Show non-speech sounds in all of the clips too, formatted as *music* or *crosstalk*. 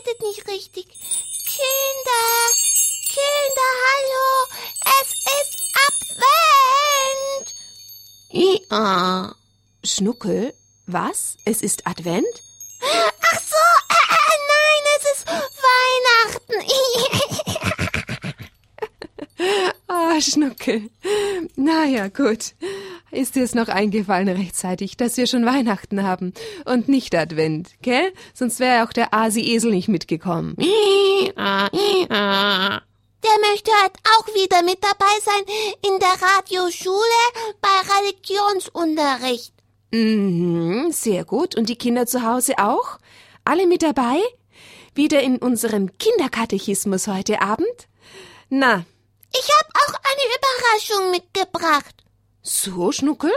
arbeitet nicht richtig. Kinder, Kinder, hallo, es ist Advent. Ja. Schnuckel, was? Es ist Advent? Ach so, äh, äh, nein, es ist Weihnachten. *laughs* Ah, Schnuckel. Na ja, gut. Ist dir es noch eingefallen rechtzeitig, dass wir schon Weihnachten haben und nicht Advent, gell? Sonst wäre auch der Asi-Esel nicht mitgekommen. Der möchte halt auch wieder mit dabei sein in der Radioschule bei Religionsunterricht. Mhm, sehr gut. Und die Kinder zu Hause auch? Alle mit dabei? Wieder in unserem Kinderkatechismus heute Abend? Na, Ich habe auch eine Überraschung mitgebracht. So, Schnuckel?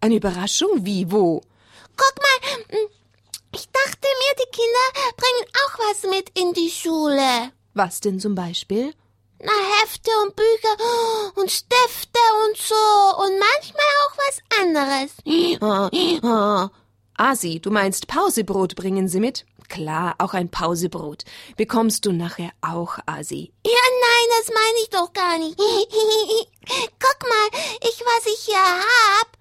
Eine Überraschung? Wie, wo? Guck mal, hm, ich dachte mir, die Kinder bringen auch was mit in die Schule. Was denn zum Beispiel? Na, Hefte und Bücher und Stifte und so und manchmal auch was anderes. Asi, du meinst Pausebrot bringen sie mit? Klar, auch ein Pausebrot. Bekommst du nachher auch, Asi. Ja, nein, das meine ich doch gar nicht. *laughs* Guck mal, ich, was ich hier hab,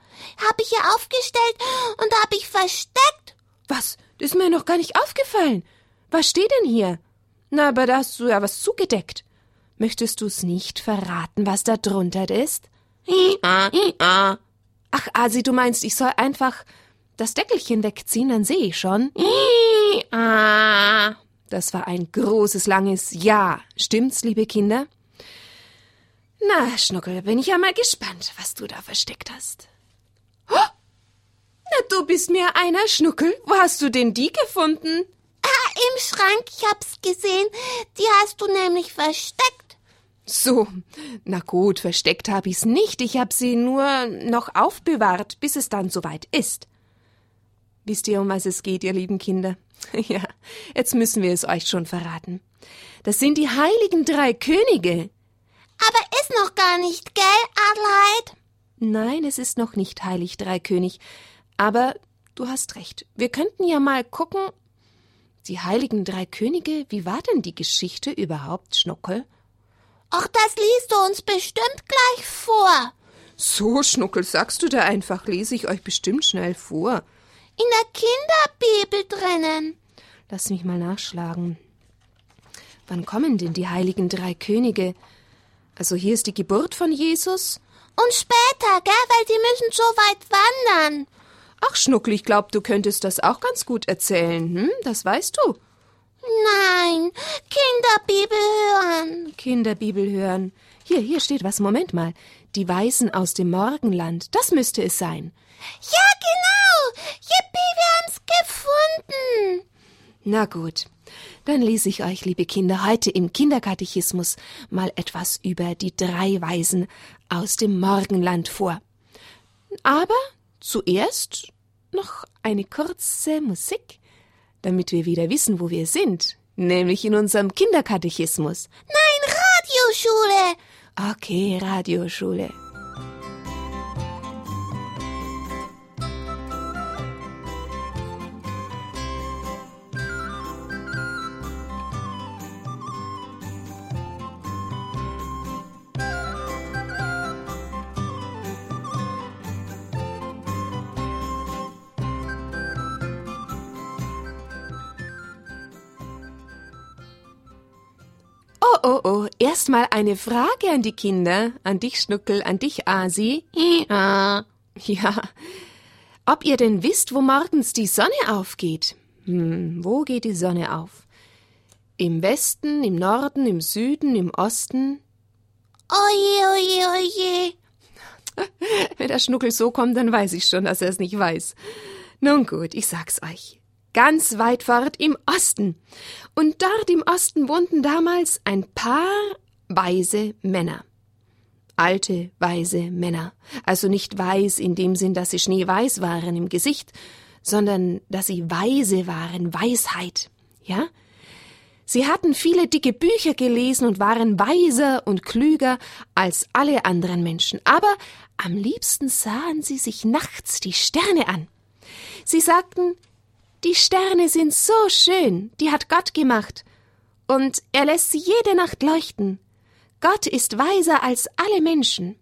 habe ich hier aufgestellt und habe ich versteckt. Was? Das ist mir noch gar nicht aufgefallen. Was steht denn hier? Na, aber da hast du ja was zugedeckt. Möchtest du's nicht verraten, was da drunter ist? Ach, Asi, du meinst, ich soll einfach das Deckelchen wegziehen, dann sehe ich schon. *laughs* Das war ein großes, langes Ja. Stimmt's, liebe Kinder? Na, Schnuckel, bin ich ja mal gespannt, was du da versteckt hast. Oh! Na, du bist mir einer, Schnuckel. Wo hast du denn die gefunden? Ah, im Schrank, ich hab's gesehen. Die hast du nämlich versteckt. So, na gut, versteckt hab ich's nicht. Ich hab sie nur noch aufbewahrt, bis es dann soweit ist. Wisst ihr, um was es geht, ihr lieben Kinder? *laughs* Ja, jetzt müssen wir es euch schon verraten. Das sind die heiligen drei Könige. Aber ist noch gar nicht, gell, Adelheid? Nein, es ist noch nicht heilig Dreikönig. Aber du hast recht. Wir könnten ja mal gucken. Die heiligen drei Könige, wie war denn die Geschichte überhaupt, Schnuckel? Ach, das liest du uns bestimmt gleich vor. So, Schnuckel, sagst du da einfach, lese ich euch bestimmt schnell vor. In der Kinderbibel drinnen. Lass mich mal nachschlagen. Wann kommen denn die heiligen drei Könige? Also hier ist die Geburt von Jesus. Und später, gell, weil die müssen so weit wandern. Ach, Schnuckel, ich glaub, du könntest das auch ganz gut erzählen, hm? Das weißt du. Nein, Kinderbibel hören. Kinderbibel hören. Hier, hier steht was. Moment mal. Die Weisen aus dem Morgenland. Das müsste es sein. Ja, genau. Yippie, wir haben's gefunden. Na gut. Dann lese ich euch, liebe Kinder, heute im Kinderkatechismus mal etwas über die drei Weisen aus dem Morgenland vor. Aber zuerst noch eine kurze Musik, damit wir wieder wissen, wo wir sind, nämlich in unserem Kinderkatechismus. Nein, Radioschule. Okay, Radioschule. Oh, oh. Erstmal eine Frage an die Kinder. An dich, Schnuckel, an dich, Asi. Ja. *laughs* Ja. Ob ihr denn wisst, wo morgens die Sonne aufgeht? Hm, wo geht die Sonne auf? Im Westen, im Norden, im Süden, im Osten? Oje, oje, oje. *laughs* Wenn der Schnuckel so kommt, dann weiß ich schon, dass er es nicht weiß. Nun gut, ich sag's euch. Ganz weit fort im Osten. Und dort im Osten wohnten damals ein paar weise Männer. Alte, weise Männer. Also nicht weiß in dem Sinn, dass sie schneeweiß waren im Gesicht, sondern dass sie weise waren, Weisheit. Ja? Sie hatten viele dicke Bücher gelesen und waren weiser und klüger als alle anderen Menschen, aber am liebsten sahen sie sich nachts die Sterne an. Sie sagten, Die Sterne sind so schön, die hat Gott gemacht. Und er lässt sie jede Nacht leuchten. Gott ist weiser als alle Menschen.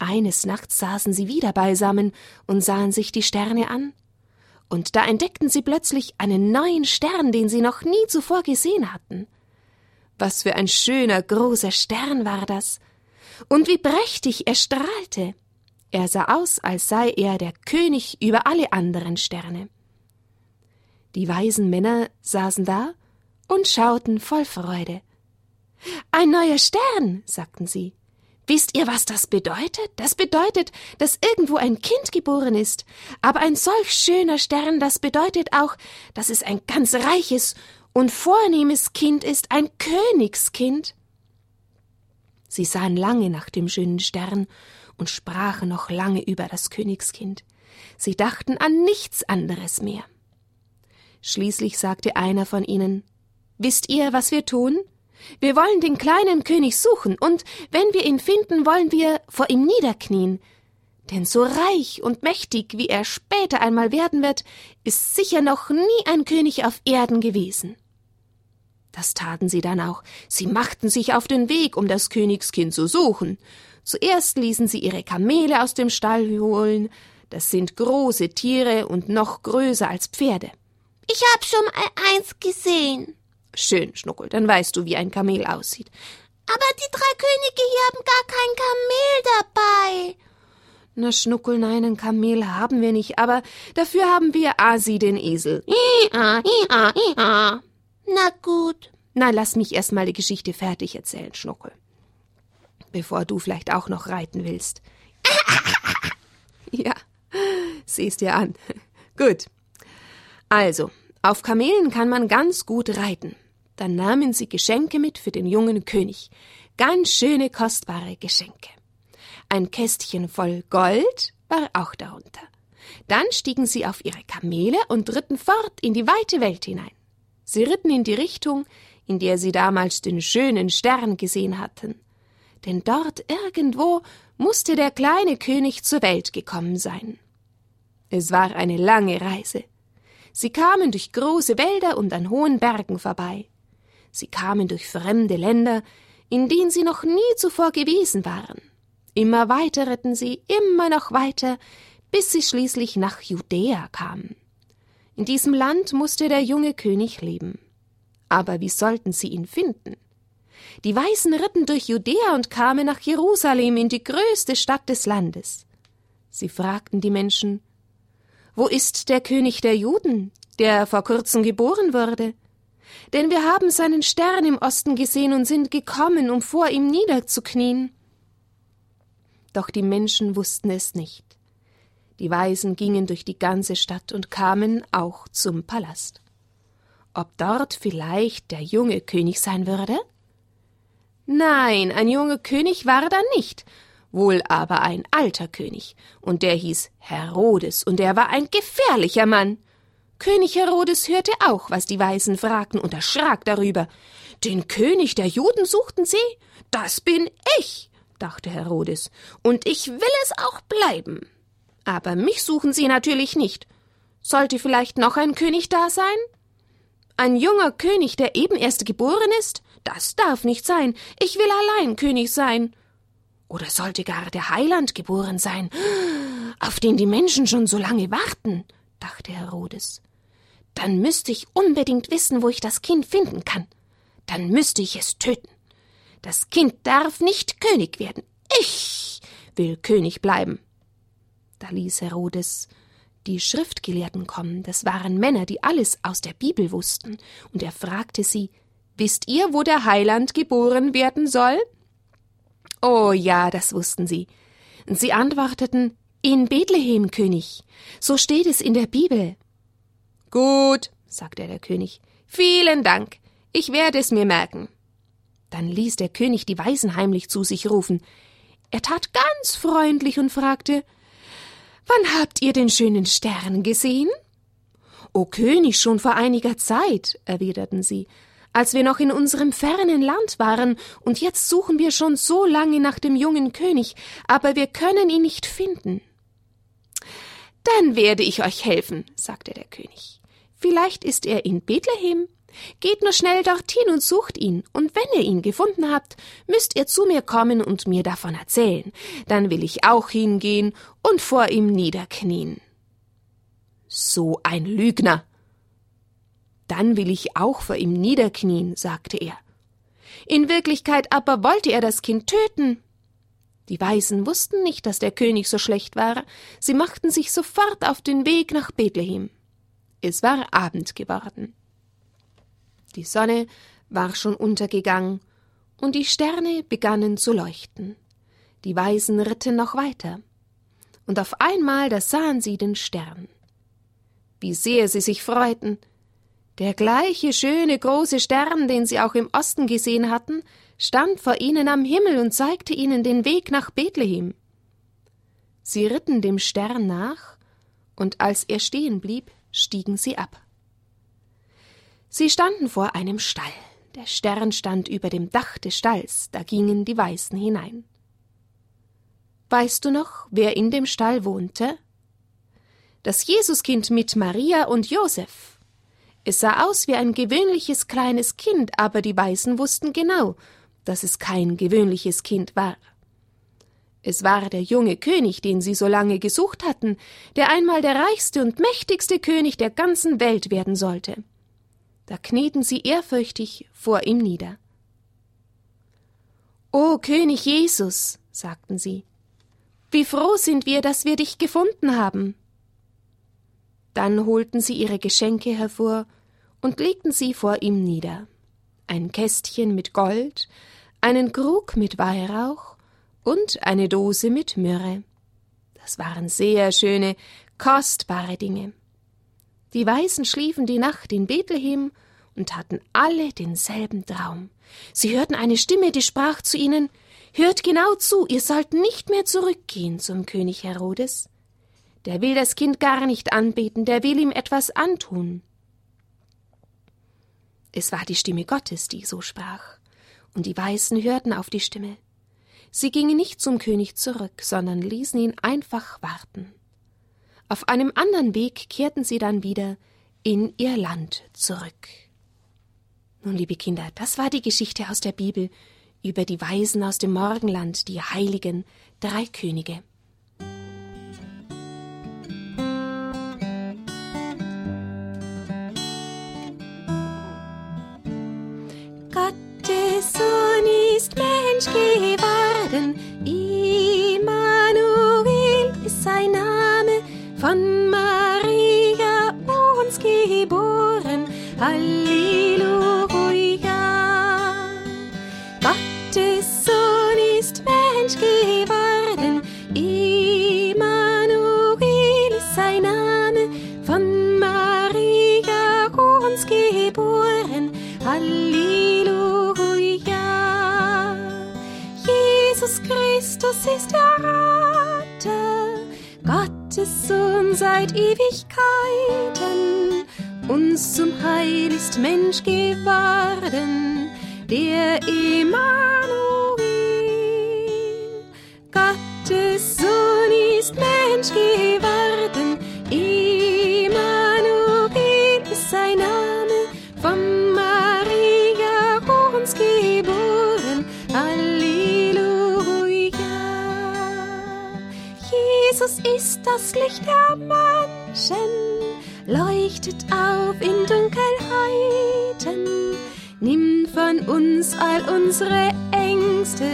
Eines Nachts saßen sie wieder beisammen und sahen sich die Sterne an. Und da entdeckten sie plötzlich einen neuen Stern, den sie noch nie zuvor gesehen hatten. Was für ein schöner, großer Stern war das. Und wie prächtig er strahlte. Er sah aus, als sei er der König über alle anderen Sterne. Die weisen Männer saßen da und schauten voll Freude. Ein neuer Stern, sagten sie. Wisst ihr, was das bedeutet? Das bedeutet, dass irgendwo ein Kind geboren ist. Aber ein solch schöner Stern, das bedeutet auch, dass es ein ganz reiches und vornehmes Kind ist, ein Königskind. Sie sahen lange nach dem schönen Stern und sprachen noch lange über das Königskind. Sie dachten an nichts anderes mehr. Schließlich sagte einer von ihnen Wisst ihr, was wir tun? Wir wollen den kleinen König suchen, und wenn wir ihn finden, wollen wir vor ihm niederknien. Denn so reich und mächtig, wie er später einmal werden wird, ist sicher noch nie ein König auf Erden gewesen. Das taten sie dann auch. Sie machten sich auf den Weg, um das Königskind zu suchen. Zuerst ließen sie ihre Kamele aus dem Stall holen. Das sind große Tiere und noch größer als Pferde. Ich hab schon eins gesehen. Schön, Schnuckel, dann weißt du, wie ein Kamel aussieht. Aber die drei Könige hier haben gar kein Kamel dabei. Na, Schnuckel, nein, ein Kamel haben wir nicht, aber dafür haben wir Asi, den Esel. Ia, ia, ia. Na gut. Na, lass mich erst mal die Geschichte fertig erzählen, Schnuckel. Bevor du vielleicht auch noch reiten willst. *laughs* ja, siehst dir an. Gut. Also, auf Kamelen kann man ganz gut reiten. Dann nahmen sie Geschenke mit für den jungen König. Ganz schöne, kostbare Geschenke. Ein Kästchen voll Gold war auch darunter. Dann stiegen sie auf ihre Kamele und ritten fort in die weite Welt hinein. Sie ritten in die Richtung, in der sie damals den schönen Stern gesehen hatten. Denn dort irgendwo musste der kleine König zur Welt gekommen sein. Es war eine lange Reise. Sie kamen durch große Wälder und an hohen Bergen vorbei. Sie kamen durch fremde Länder, in denen sie noch nie zuvor gewesen waren. Immer weiter ritten sie, immer noch weiter, bis sie schließlich nach Judäa kamen. In diesem Land musste der junge König leben. Aber wie sollten sie ihn finden? Die Weißen ritten durch Judäa und kamen nach Jerusalem in die größte Stadt des Landes. Sie fragten die Menschen, wo ist der König der Juden, der vor kurzem geboren wurde? Denn wir haben seinen Stern im Osten gesehen und sind gekommen, um vor ihm niederzuknien. Doch die Menschen wussten es nicht. Die Weisen gingen durch die ganze Stadt und kamen auch zum Palast. Ob dort vielleicht der junge König sein würde? Nein, ein junger König war da nicht, wohl aber ein alter König, und der hieß Herodes, und er war ein gefährlicher Mann. König Herodes hörte auch, was die Weisen fragten, und erschrak darüber. Den König der Juden suchten sie? Das bin ich, dachte Herodes, und ich will es auch bleiben. Aber mich suchen sie natürlich nicht. Sollte vielleicht noch ein König da sein? Ein junger König, der eben erst geboren ist? Das darf nicht sein. Ich will allein König sein. Oder sollte gar der Heiland geboren sein, auf den die Menschen schon so lange warten, dachte Herodes. Dann müsste ich unbedingt wissen, wo ich das Kind finden kann. Dann müsste ich es töten. Das Kind darf nicht König werden. Ich will König bleiben. Da ließ Herodes die Schriftgelehrten kommen, das waren Männer, die alles aus der Bibel wussten, und er fragte sie Wisst ihr, wo der Heiland geboren werden soll? Oh ja, das wussten sie. Sie antworteten In Bethlehem, König. So steht es in der Bibel. Gut, sagte der König. Vielen Dank. Ich werde es mir merken. Dann ließ der König die Weisen heimlich zu sich rufen. Er tat ganz freundlich und fragte Wann habt ihr den schönen Stern gesehen? O König, schon vor einiger Zeit, erwiderten sie, als wir noch in unserem fernen Land waren, und jetzt suchen wir schon so lange nach dem jungen König, aber wir können ihn nicht finden. Dann werde ich euch helfen, sagte der König. Vielleicht ist er in Bethlehem. Geht nur schnell dorthin und sucht ihn, und wenn ihr ihn gefunden habt, müsst ihr zu mir kommen und mir davon erzählen. Dann will ich auch hingehen und vor ihm niederknien. So ein Lügner. Dann will ich auch vor ihm niederknien, sagte er. In Wirklichkeit aber wollte er das Kind töten. Die Weisen wussten nicht, dass der König so schlecht war. Sie machten sich sofort auf den Weg nach Bethlehem. Es war Abend geworden. Die Sonne war schon untergegangen und die Sterne begannen zu leuchten. Die Weisen ritten noch weiter. Und auf einmal, da sahen sie den Stern. Wie sehr sie sich freuten. Der gleiche schöne große Stern, den sie auch im Osten gesehen hatten, stand vor ihnen am Himmel und zeigte ihnen den Weg nach Bethlehem. Sie ritten dem Stern nach, und als er stehen blieb, stiegen sie ab. Sie standen vor einem Stall. Der Stern stand über dem Dach des Stalls, da gingen die Weißen hinein. Weißt du noch, wer in dem Stall wohnte? Das Jesuskind mit Maria und Josef. Es sah aus wie ein gewöhnliches kleines Kind, aber die Weißen wussten genau, dass es kein gewöhnliches Kind war. Es war der junge König, den sie so lange gesucht hatten, der einmal der reichste und mächtigste König der ganzen Welt werden sollte da knieten sie ehrfürchtig vor ihm nieder. O König Jesus, sagten sie, wie froh sind wir, dass wir dich gefunden haben. Dann holten sie ihre Geschenke hervor und legten sie vor ihm nieder. Ein Kästchen mit Gold, einen Krug mit Weihrauch und eine Dose mit Myrrhe. Das waren sehr schöne, kostbare Dinge. Die Weisen schliefen die Nacht in Bethlehem und hatten alle denselben Traum. Sie hörten eine Stimme, die sprach zu ihnen Hört genau zu, ihr sollt nicht mehr zurückgehen zum König Herodes. Der will das Kind gar nicht anbeten, der will ihm etwas antun. Es war die Stimme Gottes, die so sprach, und die Weißen hörten auf die Stimme. Sie gingen nicht zum König zurück, sondern ließen ihn einfach warten. Auf einem anderen Weg kehrten sie dann wieder in ihr Land zurück. Nun, liebe Kinder, das war die Geschichte aus der Bibel über die Weisen aus dem Morgenland, die heiligen drei Könige. Geworden, Immanuel ist sein Name, von Maria uns geboren. Halleluja. Jesus ist das Licht der Menschen, leuchtet auf in Dunkelheiten, nimm von uns all unsere Ängste,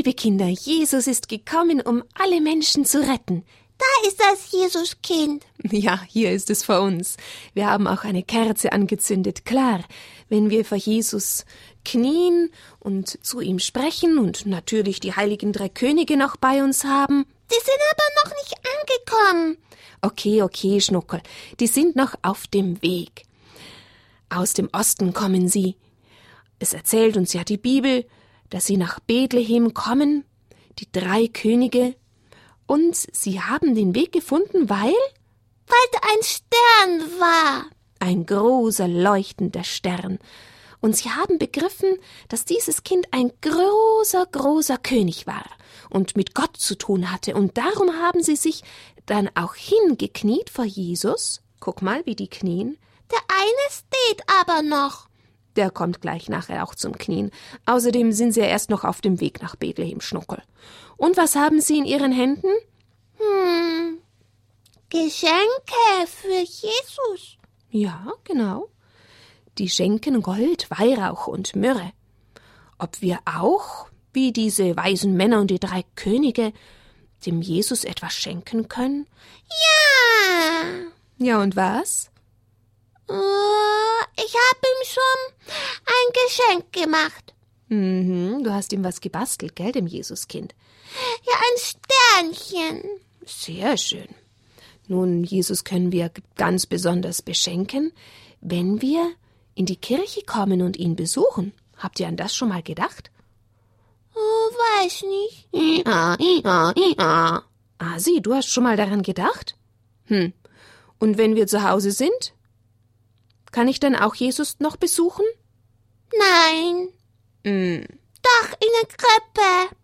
liebe Kinder, Jesus ist gekommen, um alle Menschen zu retten. Da ist das Jesuskind. Ja, hier ist es vor uns. Wir haben auch eine Kerze angezündet. Klar, wenn wir vor Jesus knien und zu ihm sprechen und natürlich die heiligen drei Könige noch bei uns haben. Die sind aber noch nicht angekommen. Okay, okay, Schnuckel, die sind noch auf dem Weg. Aus dem Osten kommen sie. Es erzählt uns ja die Bibel, dass sie nach Bethlehem kommen, die drei Könige, und sie haben den Weg gefunden, weil? Weil da ein Stern war. Ein großer leuchtender Stern. Und sie haben begriffen, dass dieses Kind ein großer, großer König war und mit Gott zu tun hatte, und darum haben sie sich dann auch hingekniet vor Jesus. Guck mal, wie die knien. Der eine steht aber noch. Der kommt gleich nachher auch zum Knien. Außerdem sind sie ja erst noch auf dem Weg nach Bethlehem Schnuckel. Und was haben sie in ihren Händen? Hm, Geschenke für Jesus. Ja, genau. Die schenken Gold, Weihrauch und Myrrhe. Ob wir auch, wie diese weisen Männer und die drei Könige, dem Jesus etwas schenken können? Ja. Ja, und was? Äh, ich habe ihm schon ein Geschenk gemacht. Mhm, du hast ihm was gebastelt, gell, dem Jesuskind? Ja, ein Sternchen. Sehr schön. Nun, Jesus können wir ganz besonders beschenken, wenn wir in die Kirche kommen und ihn besuchen. Habt ihr an das schon mal gedacht? Oh, weiß nicht. Ja, ja, ja. Ah, sieh, du hast schon mal daran gedacht? Hm. Und wenn wir zu Hause sind? Kann ich dann auch Jesus noch besuchen? Nein. Hm. Doch, in der Krippe.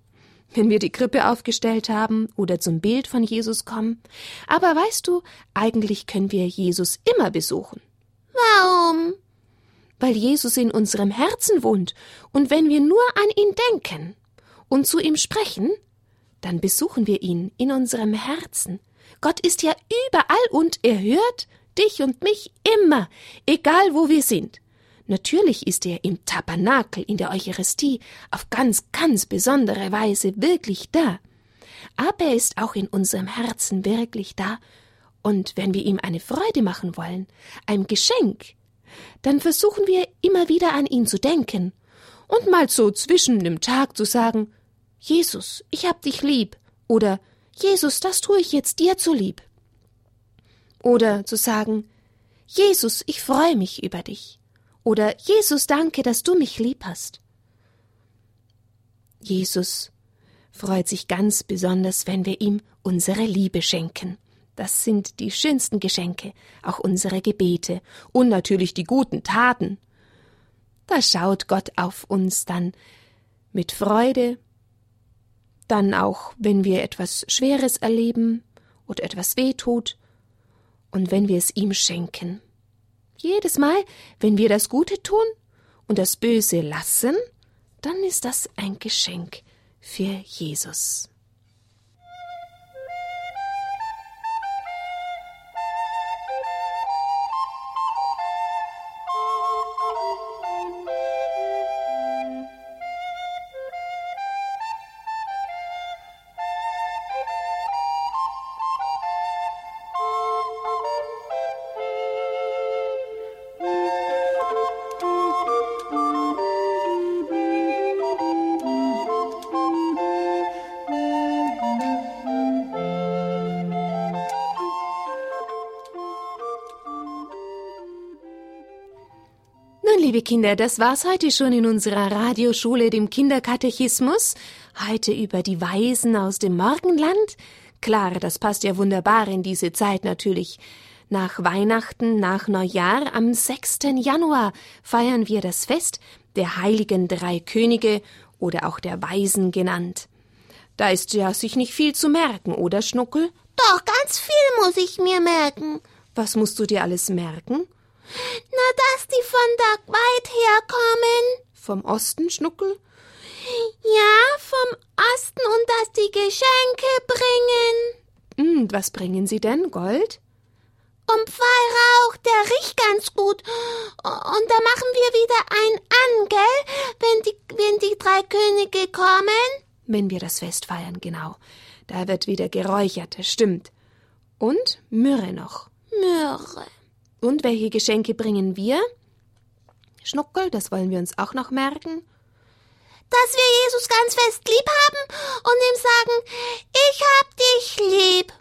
Wenn wir die Krippe aufgestellt haben oder zum Bild von Jesus kommen. Aber weißt du, eigentlich können wir Jesus immer besuchen. Warum? Weil Jesus in unserem Herzen wohnt, und wenn wir nur an ihn denken und zu ihm sprechen, dann besuchen wir ihn in unserem Herzen. Gott ist ja überall und er hört dich und mich immer, egal wo wir sind. Natürlich ist er im Tabernakel, in der Eucharistie, auf ganz, ganz besondere Weise wirklich da. Aber er ist auch in unserem Herzen wirklich da. Und wenn wir ihm eine Freude machen wollen, ein Geschenk, dann versuchen wir immer wieder an ihn zu denken und mal so zwischen dem Tag zu sagen, Jesus, ich hab dich lieb, oder Jesus, das tue ich jetzt dir zu lieb. Oder zu sagen, Jesus, ich freue mich über dich. Oder Jesus, danke, dass du mich lieb hast. Jesus freut sich ganz besonders, wenn wir ihm unsere Liebe schenken. Das sind die schönsten Geschenke, auch unsere Gebete und natürlich die guten Taten. Da schaut Gott auf uns dann mit Freude, dann auch, wenn wir etwas Schweres erleben oder etwas wehtut, und wenn wir es ihm schenken. Jedes Mal, wenn wir das Gute tun und das Böse lassen, dann ist das ein Geschenk für Jesus. Liebe Kinder, das war's heute schon in unserer Radioschule, dem Kinderkatechismus. Heute über die Weisen aus dem Morgenland. Klar, das passt ja wunderbar in diese Zeit natürlich. Nach Weihnachten, nach Neujahr, am 6. Januar feiern wir das Fest der heiligen drei Könige oder auch der Weisen genannt. Da ist ja sich nicht viel zu merken, oder Schnuckel? Doch, ganz viel muss ich mir merken. Was musst du dir alles merken? Na, dass die von da weit herkommen. Vom Osten, Schnuckel? Ja, vom Osten und dass die Geschenke bringen. Hm, was bringen sie denn? Gold? Und Weihrauch, der riecht ganz gut. Und da machen wir wieder ein an, gell? Wenn die, wenn die drei Könige kommen. Wenn wir das Fest feiern, genau. Da wird wieder geräuchert, das stimmt. Und Myrrhe noch. Myrrhe. Und welche Geschenke bringen wir? Schnuckel, das wollen wir uns auch noch merken. Dass wir Jesus ganz fest lieb haben und ihm sagen, ich hab dich lieb.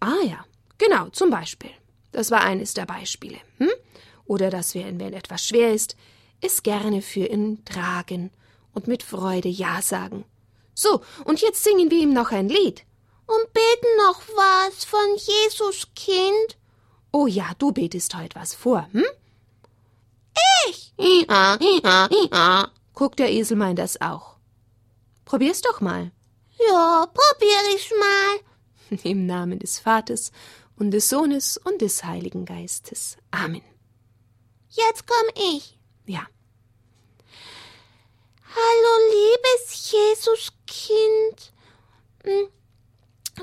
Ah ja, Genau, zum Beispiel. Das war eines der Beispiele. Hm? Oder dass wir, wenn etwas schwer ist, es gerne für ihn tragen und mit Freude Ja sagen. So, und jetzt singen wir ihm noch ein Lied. Und beten noch was von Jesus Kind. Oh ja, du betest heute was vor, hm? Ich? Ja, ja, ja. Guckt der Esel meint das auch. Probier's doch mal. Ja, probier ich mal. *laughs* Im Namen des Vaters und des Sohnes und des Heiligen Geistes. Amen. Jetzt komm ich. Ja. Hallo, liebes Jesuskind.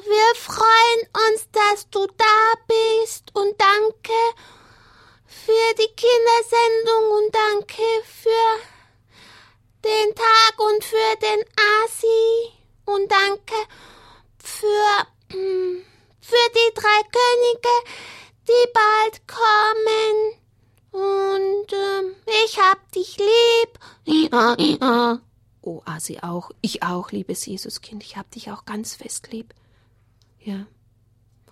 Wir freuen uns, dass du da bist und danke für die Kindersendung und danke für den Tag und für den Asi und danke für, hm, für die drei Könige, die bald kommen. Und äh, ich hab dich lieb. Ja, ja. Oh, Asi auch. Ich auch, liebes Jesuskind. Ich hab dich auch ganz fest lieb. Ja.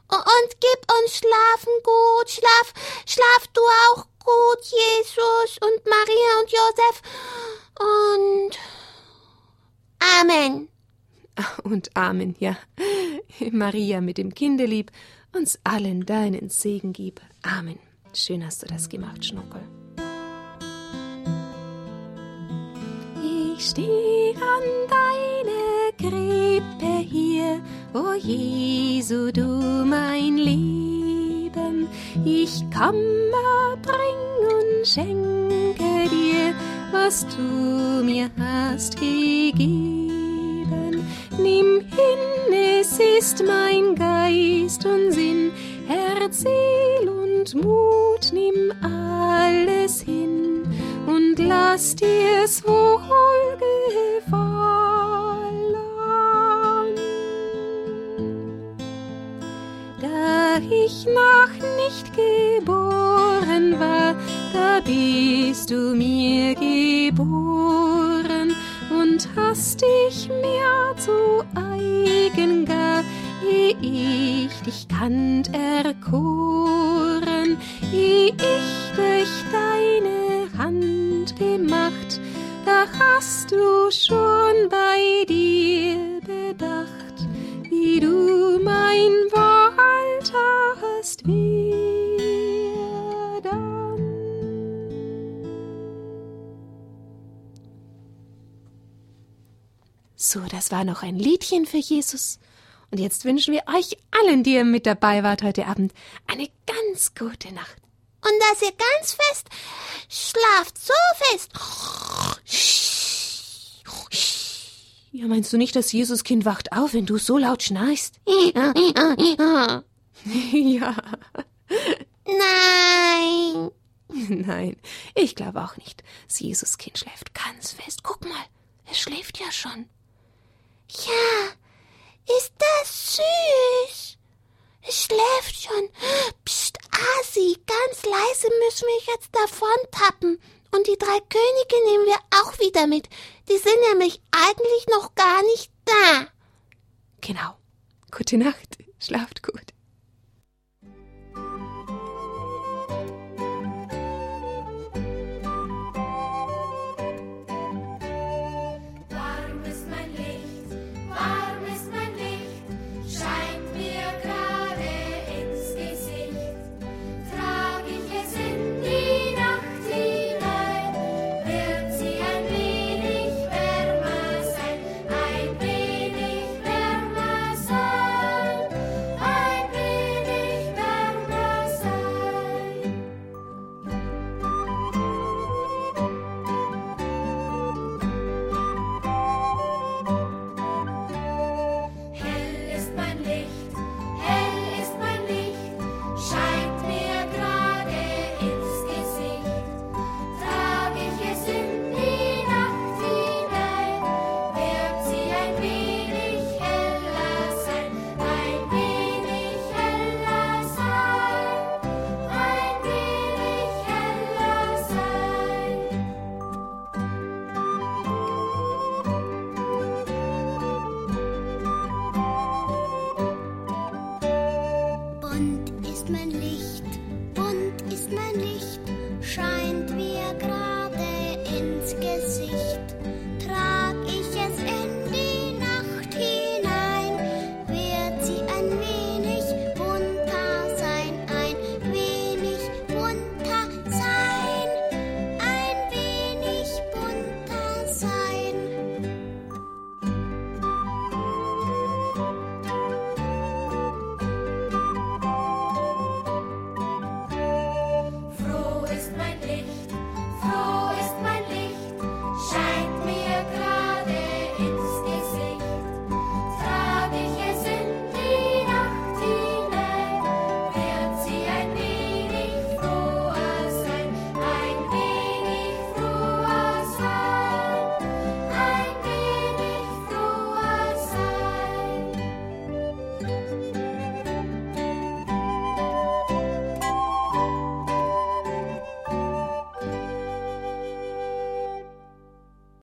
Und gib uns schlafen gut. Schlaf, schlaf du auch gut, Jesus und Maria und Josef. Und Amen. *laughs* Und Amen, ja. Maria mit dem Kindelieb, uns allen deinen Segen gib. Amen. Schön hast du das gemacht, Schnuckel. Ich steh an deine Krippe hier, o Jesu, du mein Leben. Ich komme, bring und schenke dir, was du mir hast gegeben. Nimm hin, es ist mein Geist und Sinn, Herz, Seel und Mut, nimm alles hin und lass dir's wohl noch nicht geboren war, da bist du mir geboren und hast dich mir zu eigen gar ehe ich dich kannt erkoren, So, das war noch ein Liedchen für Jesus. Und jetzt wünschen wir euch allen, die ihr mit dabei wart heute Abend, eine ganz gute Nacht. Und dass ihr ganz fest schlaft, so fest. Ja, meinst du nicht, das Jesuskind wacht auf, wenn du so laut schnarchst? *laughs* Ja. Nein. Nein, ich glaube auch nicht. Das Jesuskind schläft ganz fest. Guck mal, es schläft ja schon. Ja, ist das süß? Es schläft schon. Psst, Asi, ganz leise müssen wir jetzt davon tappen. Und die drei Könige nehmen wir auch wieder mit. Die sind nämlich eigentlich noch gar nicht da. Genau. Gute Nacht. Schlaft gut.